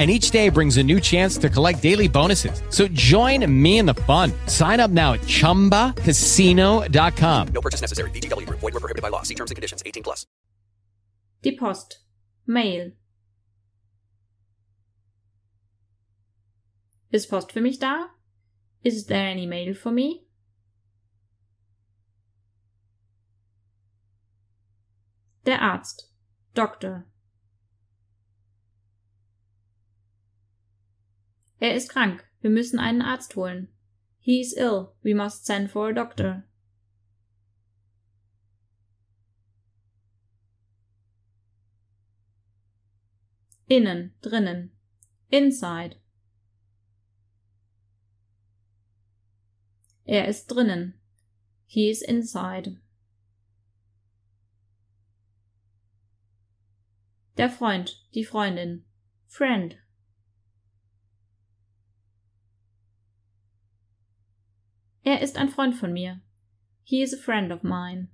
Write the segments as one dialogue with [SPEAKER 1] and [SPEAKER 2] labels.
[SPEAKER 1] and each day brings a new chance to collect daily bonuses. So join me in the fun. Sign up now at ChumbaCasino.com.
[SPEAKER 2] No purchase necessary. VGW. Void were prohibited by law. See terms and conditions. 18 plus.
[SPEAKER 3] Die Post. Mail. Ist Post für mich da? Is there any mail for me? Der Arzt. Doktor. Er ist krank. Wir müssen einen Arzt holen. He is ill. We must send for a doctor. Innen, drinnen. Inside. Er ist drinnen. He is inside. Der Freund, die Freundin. Friend. Er ist ein Freund von mir. He is a friend of mine.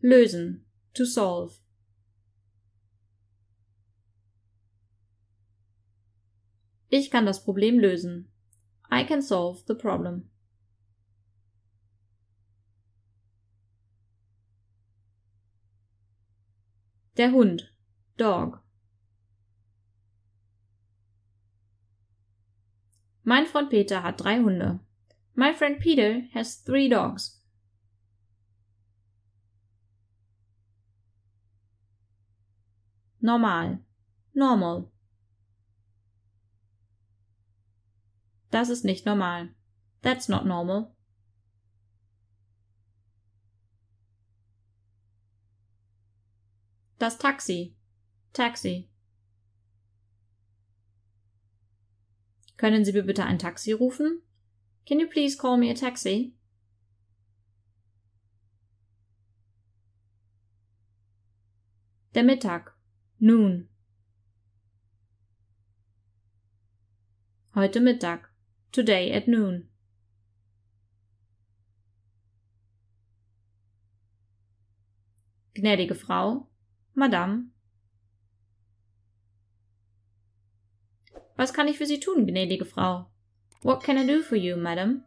[SPEAKER 3] Lösen. To solve. Ich kann das Problem lösen. I can solve the problem. Der Hund. Dog. Mein Freund Peter hat drei Hunde. My friend Peter has three dogs. Normal. Normal. Das ist nicht normal. That's not normal. Das Taxi. Taxi. Können Sie mir bitte ein Taxi rufen? Can you please call me a taxi? Der Mittag. Noon. Heute Mittag. Today at noon. Gnädige Frau. Madame. Was kann ich für Sie tun, gnädige Frau? What can I do for you, madam?